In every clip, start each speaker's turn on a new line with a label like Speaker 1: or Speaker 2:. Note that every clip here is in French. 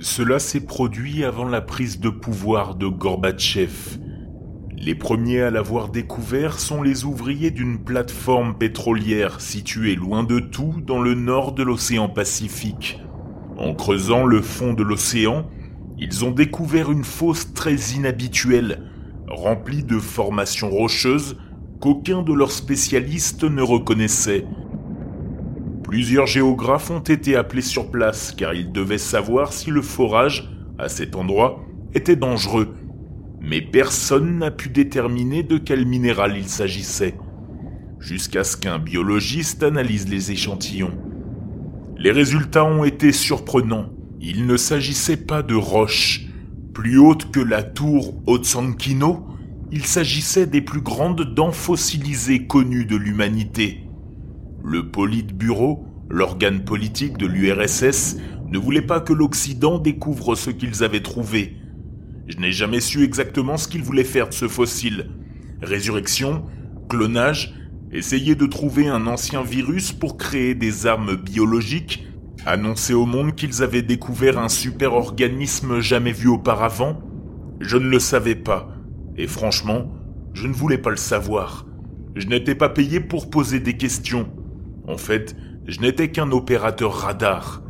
Speaker 1: Cela s'est produit avant la prise de pouvoir de Gorbatchev. Les premiers à l'avoir découvert sont les ouvriers d'une plateforme pétrolière située loin de tout dans le nord de l'océan Pacifique. En creusant le fond de l'océan, ils ont découvert une fosse très inhabituelle, remplie de formations rocheuses qu'aucun de leurs spécialistes ne reconnaissait. Plusieurs géographes ont été appelés sur place car ils devaient savoir si le forage, à cet endroit, était dangereux. Mais personne n'a pu déterminer de quel minéral il s'agissait, jusqu'à ce qu'un biologiste analyse les échantillons. Les résultats ont été surprenants. Il ne s'agissait pas de roches. Plus hautes que la tour Otsankino, il s'agissait des plus grandes dents fossilisées connues de l'humanité. Le Politburo, l'organe politique de l'URSS, ne voulait pas que l'Occident découvre ce qu'ils avaient trouvé. Je n'ai jamais su exactement ce qu'ils voulaient faire de ce fossile. Résurrection, clonage, essayer de trouver un ancien virus pour créer des armes biologiques, annoncer au monde qu'ils avaient découvert un super-organisme jamais vu auparavant. Je ne le savais pas. Et franchement, je ne voulais pas le savoir. Je n'étais pas payé pour poser des questions. En fait, je n'étais qu'un opérateur radar.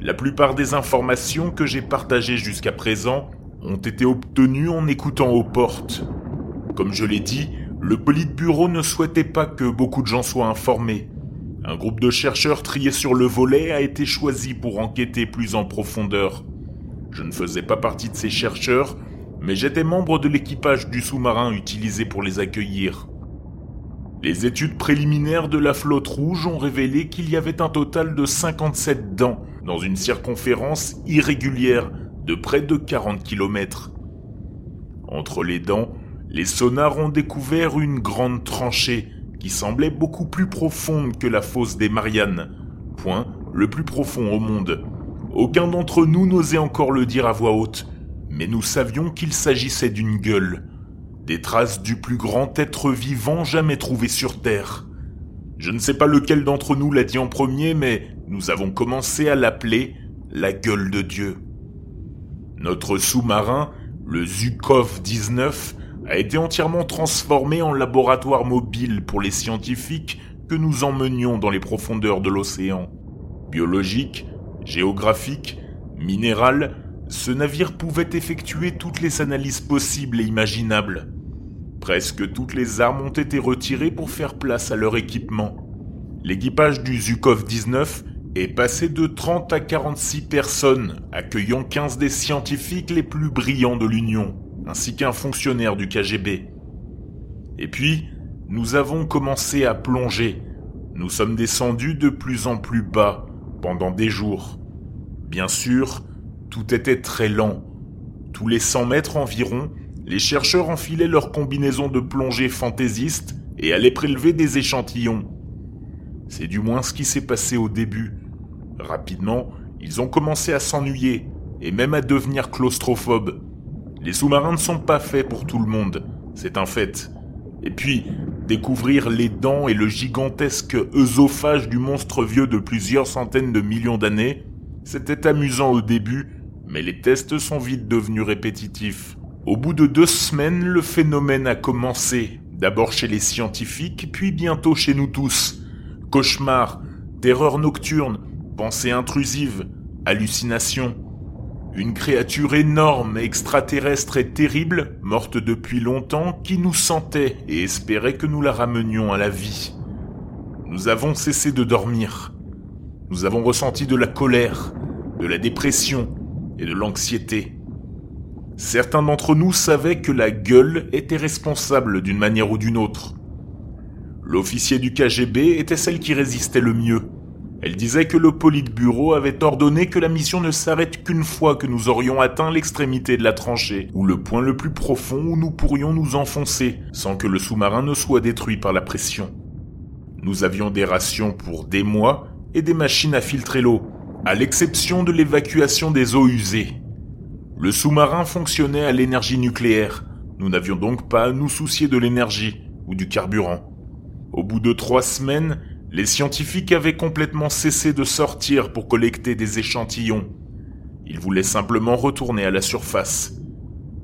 Speaker 1: La plupart des informations que j'ai partagées jusqu'à présent ont été obtenues en écoutant aux portes. Comme je l'ai dit, le Politburo ne souhaitait pas que beaucoup de gens soient informés. Un groupe de chercheurs triés sur le volet a été choisi pour enquêter plus en profondeur. Je ne faisais pas partie de ces chercheurs, mais j'étais membre de l'équipage du sous-marin utilisé pour les accueillir. Les études préliminaires de la flotte rouge ont révélé qu'il y avait un total de 57 dents dans une circonférence irrégulière de près de 40 km. Entre les dents, les sonars ont découvert une grande tranchée qui semblait beaucoup plus profonde que la fosse des Mariannes, point le plus profond au monde. Aucun d'entre nous n'osait encore le dire à voix haute, mais nous savions qu'il s'agissait d'une gueule, des traces du plus grand être vivant jamais trouvé sur Terre. Je ne sais pas lequel d'entre nous l'a dit en premier, mais nous avons commencé à l'appeler la gueule de Dieu. Notre sous-marin, le Zukov 19, a été entièrement transformé en laboratoire mobile pour les scientifiques que nous emmenions dans les profondeurs de l'océan. Biologique, géographique, minéral, ce navire pouvait effectuer toutes les analyses possibles et imaginables. Presque toutes les armes ont été retirées pour faire place à leur équipement. L'équipage du Zukov 19 est passé de 30 à 46 personnes, accueillant 15 des scientifiques les plus brillants de l'Union, ainsi qu'un fonctionnaire du KGB. Et puis, nous avons commencé à plonger. Nous sommes descendus de plus en plus bas pendant des jours. Bien sûr, tout était très lent. Tous les 100 mètres environ, les chercheurs enfilaient leurs combinaisons de plongée fantaisistes et allaient prélever des échantillons. C'est du moins ce qui s'est passé au début. Rapidement, ils ont commencé à s'ennuyer et même à devenir claustrophobes. Les sous-marins ne sont pas faits pour tout le monde, c'est un fait. Et puis, découvrir les dents et le gigantesque œsophage du monstre vieux de plusieurs centaines de millions d'années, c'était amusant au début, mais les tests sont vite devenus répétitifs. Au bout de deux semaines, le phénomène a commencé, d'abord chez les scientifiques, puis bientôt chez nous tous. Cauchemars, terreur nocturne, pensées intrusives, hallucinations. Une créature énorme, extraterrestre et terrible, morte depuis longtemps, qui nous sentait et espérait que nous la ramenions à la vie. Nous avons cessé de dormir. Nous avons ressenti de la colère, de la dépression et de l'anxiété. Certains d'entre nous savaient que la gueule était responsable d'une manière ou d'une autre. L'officier du KGB était celle qui résistait le mieux. Elle disait que le Politburo avait ordonné que la mission ne s'arrête qu'une fois que nous aurions atteint l'extrémité de la tranchée, ou le point le plus profond où nous pourrions nous enfoncer, sans que le sous-marin ne soit détruit par la pression. Nous avions des rations pour des mois, et des machines à filtrer l'eau, à l'exception de l'évacuation des eaux usées. Le sous-marin fonctionnait à l'énergie nucléaire. Nous n'avions donc pas à nous soucier de l'énergie ou du carburant. Au bout de trois semaines, les scientifiques avaient complètement cessé de sortir pour collecter des échantillons. Il voulait simplement retourner à la surface.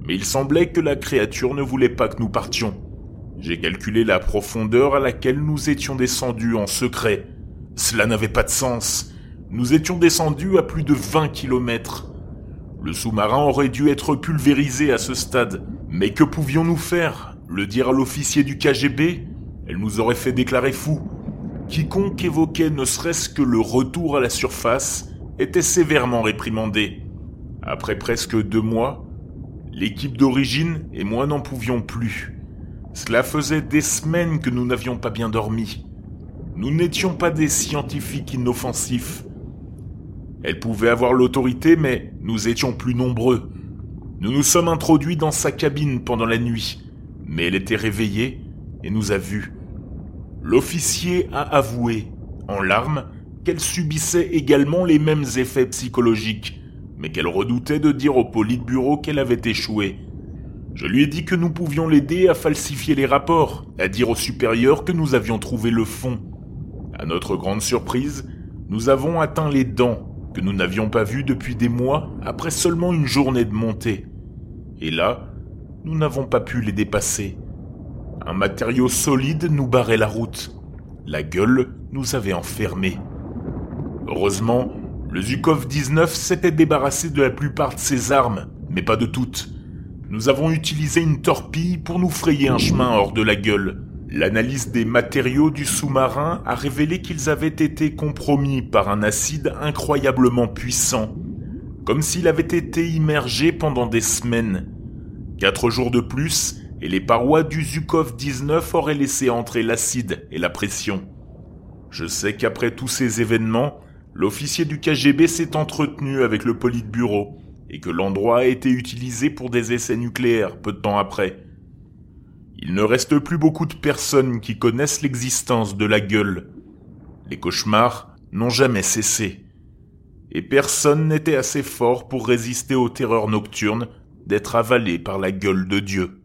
Speaker 1: Mais il semblait que la créature ne voulait pas que nous partions. J'ai calculé la profondeur à laquelle nous étions descendus en secret. Cela n'avait pas de sens. Nous étions descendus à plus de 20 kilomètres. Le sous-marin aurait dû être pulvérisé à ce stade. Mais que pouvions-nous faire? Le dire à l'officier du KGB Elle nous aurait fait déclarer fou. Quiconque évoquait ne serait-ce que le retour à la surface était sévèrement réprimandé. Après presque deux mois, l'équipe d'origine et moi n'en pouvions plus. Cela faisait des semaines que nous n'avions pas bien dormi. Nous n'étions pas des scientifiques inoffensifs. Elle pouvait avoir l'autorité, mais nous étions plus nombreux. Nous nous sommes introduits dans sa cabine pendant la nuit, mais elle était réveillée et nous a vus. L'officier a avoué, en larmes, qu'elle subissait également les mêmes effets psychologiques, mais qu'elle redoutait de dire au Politburo qu'elle avait échoué. Je lui ai dit que nous pouvions l'aider à falsifier les rapports, à dire aux supérieurs que nous avions trouvé le fond. À notre grande surprise, nous avons atteint les dents que nous n'avions pas vues depuis des mois après seulement une journée de montée. Et là, nous n'avons pas pu les dépasser. Un matériau solide nous barrait la route. La gueule nous avait enfermés. Heureusement, le Zukov 19 s'était débarrassé de la plupart de ses armes, mais pas de toutes nous avons utilisé une torpille pour nous frayer un chemin hors de la gueule. L'analyse des matériaux du sous-marin a révélé qu'ils avaient été compromis par un acide incroyablement puissant, comme s'il avait été immergé pendant des semaines. Quatre jours de plus, et les parois du Zukov 19 auraient laissé entrer l'acide et la pression. Je sais qu'après tous ces événements, l'officier du KGB s'est entretenu avec le Politburo et que l'endroit a été utilisé pour des essais nucléaires peu de temps après. Il ne reste plus beaucoup de personnes qui connaissent l'existence de la gueule. Les cauchemars n'ont jamais cessé. Et personne n'était assez fort pour résister aux terreurs nocturnes d'être avalé par la gueule de Dieu.